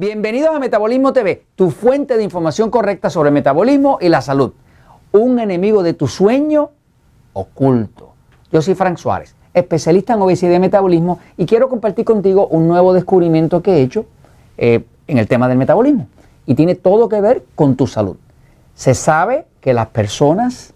Bienvenidos a Metabolismo TV, tu fuente de información correcta sobre el metabolismo y la salud. Un enemigo de tu sueño oculto. Yo soy Frank Suárez, especialista en obesidad y metabolismo y quiero compartir contigo un nuevo descubrimiento que he hecho eh, en el tema del metabolismo. Y tiene todo que ver con tu salud. Se sabe que las personas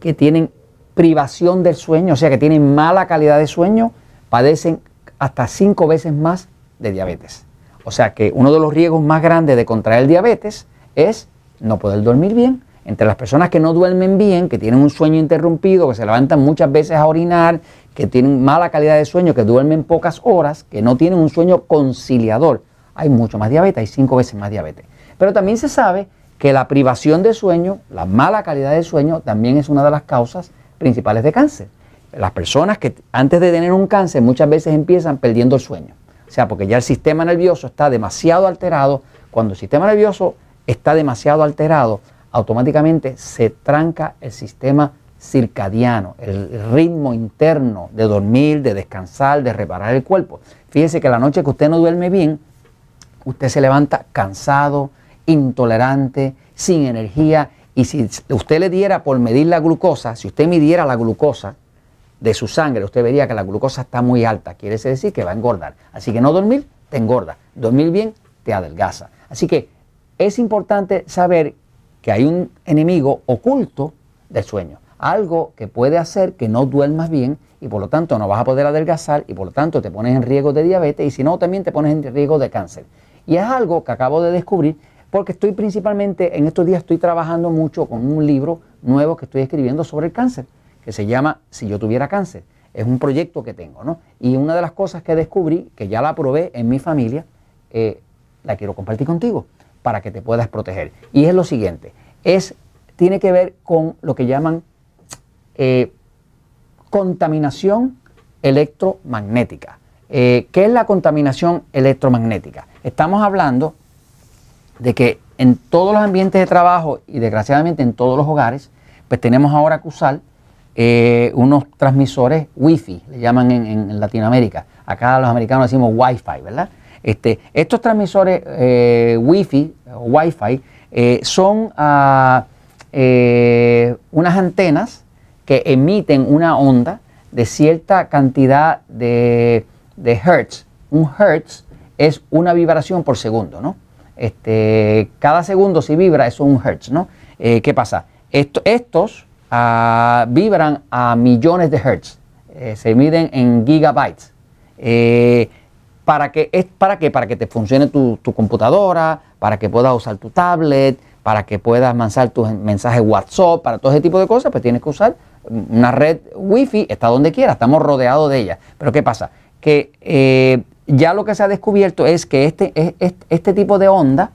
que tienen privación del sueño, o sea, que tienen mala calidad de sueño, padecen hasta cinco veces más de diabetes. O sea que uno de los riesgos más grandes de contraer diabetes es no poder dormir bien. Entre las personas que no duermen bien, que tienen un sueño interrumpido, que se levantan muchas veces a orinar, que tienen mala calidad de sueño, que duermen pocas horas, que no tienen un sueño conciliador, hay mucho más diabetes, hay cinco veces más diabetes. Pero también se sabe que la privación de sueño, la mala calidad de sueño, también es una de las causas principales de cáncer. Las personas que antes de tener un cáncer muchas veces empiezan perdiendo el sueño. Sea, porque ya el sistema nervioso está demasiado alterado. Cuando el sistema nervioso está demasiado alterado, automáticamente se tranca el sistema circadiano, el ritmo interno de dormir, de descansar, de reparar el cuerpo. Fíjese que la noche que usted no duerme bien, usted se levanta cansado, intolerante, sin energía. Y si usted le diera por medir la glucosa, si usted midiera la glucosa, de su sangre, usted vería que la glucosa está muy alta, quiere decir que va a engordar. Así que no dormir te engorda, dormir bien te adelgaza. Así que es importante saber que hay un enemigo oculto del sueño, algo que puede hacer que no duermas bien y por lo tanto no vas a poder adelgazar y por lo tanto te pones en riesgo de diabetes y si no también te pones en riesgo de cáncer. Y es algo que acabo de descubrir porque estoy principalmente, en estos días estoy trabajando mucho con un libro nuevo que estoy escribiendo sobre el cáncer que se llama Si yo tuviera cáncer. Es un proyecto que tengo, ¿no? Y una de las cosas que descubrí, que ya la probé en mi familia, eh, la quiero compartir contigo para que te puedas proteger. Y es lo siguiente, es, tiene que ver con lo que llaman eh, contaminación electromagnética. Eh, ¿Qué es la contaminación electromagnética? Estamos hablando de que en todos los ambientes de trabajo y desgraciadamente en todos los hogares, pues tenemos ahora que usar eh, unos transmisores Wi-Fi, le llaman en, Latinoamérica. Acá los americanos decimos Wi-Fi, ¿verdad? Este, estos transmisores eh, Wi-Fi, Wi-Fi eh, son ah, unas antenas que emiten una onda de cierta cantidad de, hertz. Un hertz es una vibración por segundo, ¿no? Este, cada segundo si vibra es un hertz, ¿no? ¿Qué pasa? estos vibran a millones de hertz, eh, se miden en gigabytes. Eh, ¿para, que, es, ¿Para qué? Para que te funcione tu, computadora, para que puedas usar tu tablet, para que puedas mandar tus mensajes WhatsApp, para todo ese tipo de cosas, pues tienes que usar una red Wi-Fi, está donde quiera, estamos rodeados de ella. Pero ¿qué pasa? Que eh, ya lo que se ha descubierto es que este, este, este tipo de onda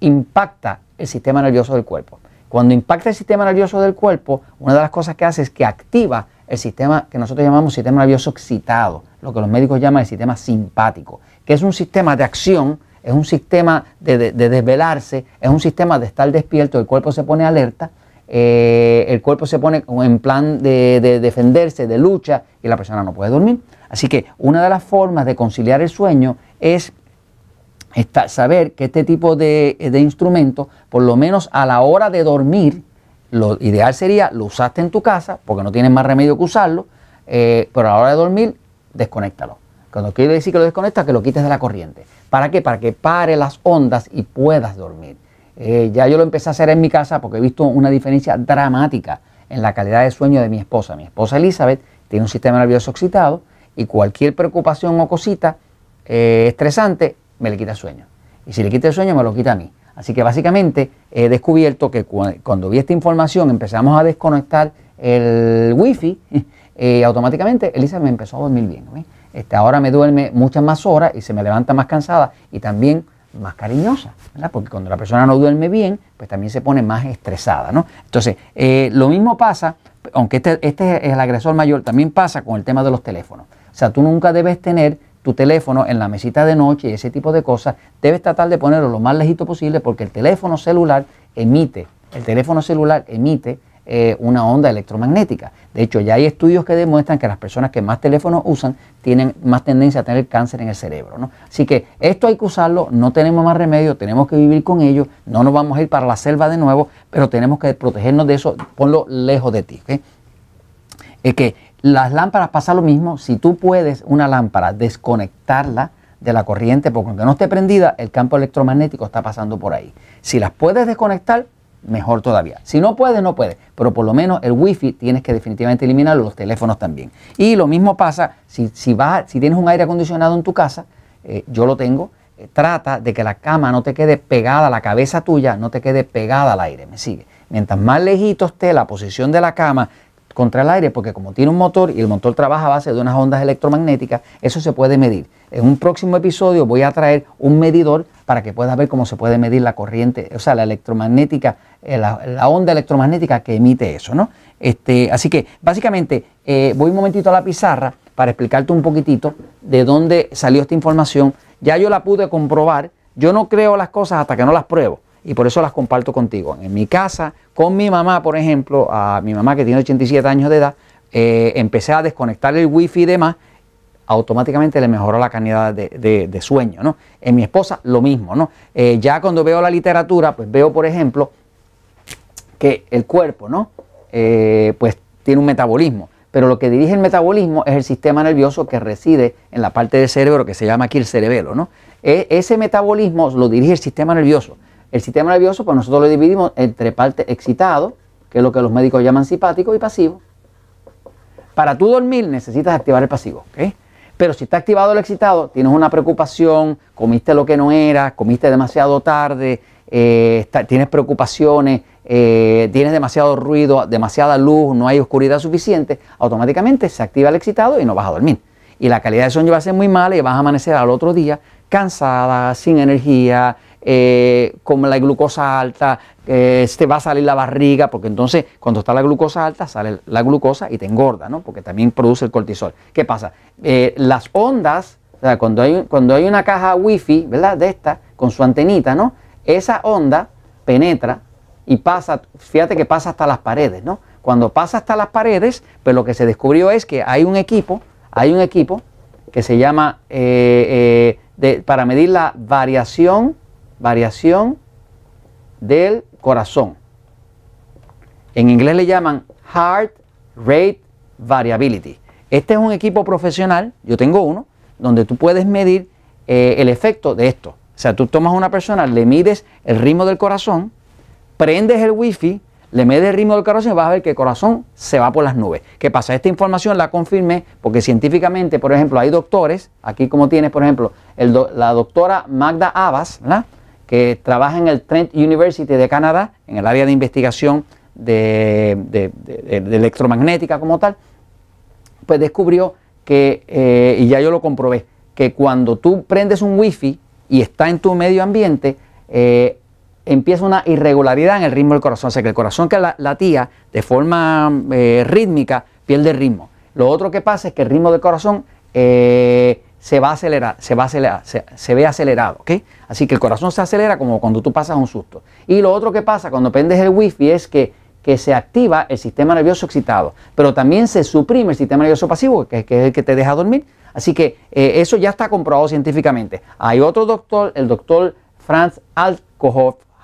impacta el sistema nervioso del cuerpo. Cuando impacta el sistema nervioso del cuerpo, una de las cosas que hace es que activa el sistema que nosotros llamamos sistema nervioso excitado, lo que los médicos llaman el sistema simpático, que es un sistema de acción, es un sistema de, desvelarse, es un sistema de estar despierto, el cuerpo se pone alerta, eh, el cuerpo se pone en plan de defenderse, de lucha, y la persona no puede dormir. Así que una de las formas de conciliar el sueño es saber que este tipo de, de instrumento, por lo menos a la hora de dormir, lo ideal sería lo usaste en tu casa, porque no tienes más remedio que usarlo, eh, pero a la hora de dormir, desconéctalo. Cuando quiero decir que lo desconectas, que lo quites de la corriente. ¿Para qué? Para que pare las ondas y puedas dormir. Eh, ya yo lo empecé a hacer en mi casa porque he visto una diferencia dramática en la calidad de sueño de mi esposa. Mi esposa Elizabeth tiene un sistema nervioso excitado y cualquier preocupación o cosita eh, estresante me le quita sueño. Y si le quita el sueño, me lo quita a mí. Así que básicamente he descubierto que cuando vi esta información empezamos a desconectar el wifi, eh, automáticamente Elisa me empezó a dormir bien. Este, ahora me duerme muchas más horas y se me levanta más cansada y también más cariñosa, porque cuando la persona no duerme bien, pues también se pone más estresada. ¿no? Entonces, eh, lo mismo pasa, aunque este, este es el agresor mayor, también pasa con el tema de los teléfonos. O sea, tú nunca debes tener tu teléfono en la mesita de noche y ese tipo de cosas, debes tratar de ponerlo lo más lejito posible porque el teléfono celular emite, el teléfono celular emite eh, una onda electromagnética. De hecho, ya hay estudios que demuestran que las personas que más teléfonos usan tienen más tendencia a tener cáncer en el cerebro. ¿no? Así que esto hay que usarlo, no tenemos más remedio, tenemos que vivir con ello, no nos vamos a ir para la selva de nuevo, pero tenemos que protegernos de eso, ponlo lejos de ti. Es que las lámparas pasa lo mismo, si tú puedes una lámpara desconectarla, de la corriente, porque aunque no esté prendida, el campo electromagnético está pasando por ahí. Si las puedes desconectar, mejor todavía. Si no puedes, no puedes. Pero por lo menos el wifi tienes que definitivamente eliminarlo, los teléfonos también. Y lo mismo pasa si, si, vas, si tienes un aire acondicionado en tu casa, eh, yo lo tengo, eh, trata de que la cama no te quede pegada, la cabeza tuya no te quede pegada al aire, me sigue. Mientras más lejito esté la posición de la cama contra el aire, porque como tiene un motor y el motor trabaja a base de unas ondas electromagnéticas, eso se puede medir. En un próximo episodio voy a traer un medidor para que puedas ver cómo se puede medir la corriente, o sea, la electromagnética, eh, la, onda electromagnética que emite eso, ¿no? Este, así que básicamente eh, voy un momentito a la pizarra para explicarte un poquitito de dónde salió esta información. Ya yo la pude comprobar. Yo no creo las cosas hasta que no las pruebo y por eso las comparto contigo. En mi casa, con mi mamá, por ejemplo, a mi mamá que tiene 87 años de edad, eh, empecé a desconectar el wifi y demás automáticamente le mejoró la calidad de, sueño. ¿no? En mi esposa lo mismo. ¿no? Eh, ya cuando veo la literatura, pues veo, por ejemplo, que el cuerpo ¿no? Eh, pues tiene un metabolismo. Pero lo que dirige el metabolismo es el sistema nervioso que reside en la parte del cerebro que se llama aquí el cerebelo. ¿no? E, ese metabolismo lo dirige el sistema nervioso. El sistema nervioso, pues nosotros lo dividimos entre parte excitado, que es lo que los médicos llaman simpático, y pasivo. Para tú dormir necesitas activar el pasivo. ¿okay? Pero si está activado el excitado, tienes una preocupación, comiste lo que no era, comiste demasiado tarde, eh, tienes preocupaciones, eh, tienes demasiado ruido, demasiada luz, no hay oscuridad suficiente, automáticamente se activa el excitado y no vas a dormir. Y la calidad de sueño va a ser muy mala y vas a amanecer al otro día cansada, sin energía, eh, con la glucosa alta, eh, te va a salir la barriga, porque entonces cuando está la glucosa alta sale la glucosa y te engorda, ¿no? Porque también produce el cortisol. ¿Qué pasa? Eh, las ondas, cuando hay, una caja wifi, ¿verdad? De esta, con su antenita, ¿no? Esa onda penetra y pasa, fíjate que pasa hasta las paredes, ¿no? Cuando pasa hasta las paredes, pues lo que se descubrió es que hay un equipo, hay un equipo que se llama de, para medir la variación variación del corazón. En inglés le llaman Heart Rate Variability. Este es un equipo profesional, yo tengo uno, donde tú puedes medir eh, el efecto de esto. O sea, tú tomas a una persona, le mides el ritmo del corazón, prendes el wifi, le mides el ritmo del corazón y vas a ver que el corazón se va por las nubes. ¿Qué pasa? Esta información la confirmé porque científicamente, por ejemplo, hay doctores, aquí como tienes, por ejemplo, la doctora Magda Abbas, ¿verdad? Que trabaja en el Trent University de Canadá, en el área de investigación de, electromagnética como tal, pues descubrió que, eh, y ya yo lo comprobé, que cuando tú prendes un wifi y está en tu medio ambiente, eh, empieza una irregularidad en el ritmo del corazón. O sea que el corazón que latía de forma eh, rítmica pierde ritmo. Lo otro que pasa es que el ritmo del corazón se va a acelerar, se va acelerar, se, ve acelerado, ¿ok? Así que el corazón se acelera como cuando tú pasas un susto. Y lo otro que pasa cuando prendes el wifi es que, que se activa el sistema nervioso excitado, pero también se suprime el sistema nervioso pasivo, que, es el que te deja dormir. Así que eh, eso ya está comprobado científicamente. Hay otro doctor, el doctor Franz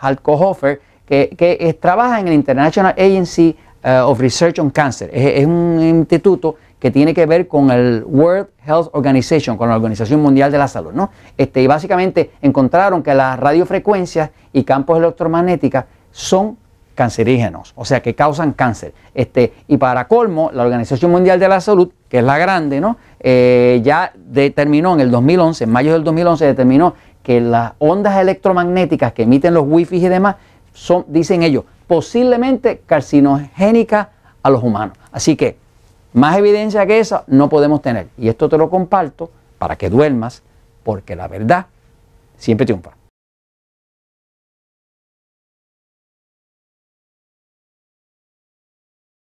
Altkohofer, que, que trabaja en el International Agency eh, of Research on Cancer. es un instituto que tiene que ver con el World Health Organization, con la Organización Mundial de la Salud. ¿no? Este, y básicamente encontraron que las radiofrecuencias y campos electromagnéticos son cancerígenos, o sea que causan cáncer. Este, y para colmo, la Organización Mundial de la Salud, que es la grande, ¿no? Eh, ya determinó en el 2011, en mayo del 2011, determinó que las ondas electromagnéticas que emiten los wifi y demás son, dicen ellos, posiblemente carcinogénicas a los humanos. Así que más evidencia que esa no podemos tener. Y esto te lo comparto para que duermas, porque la verdad siempre triunfa.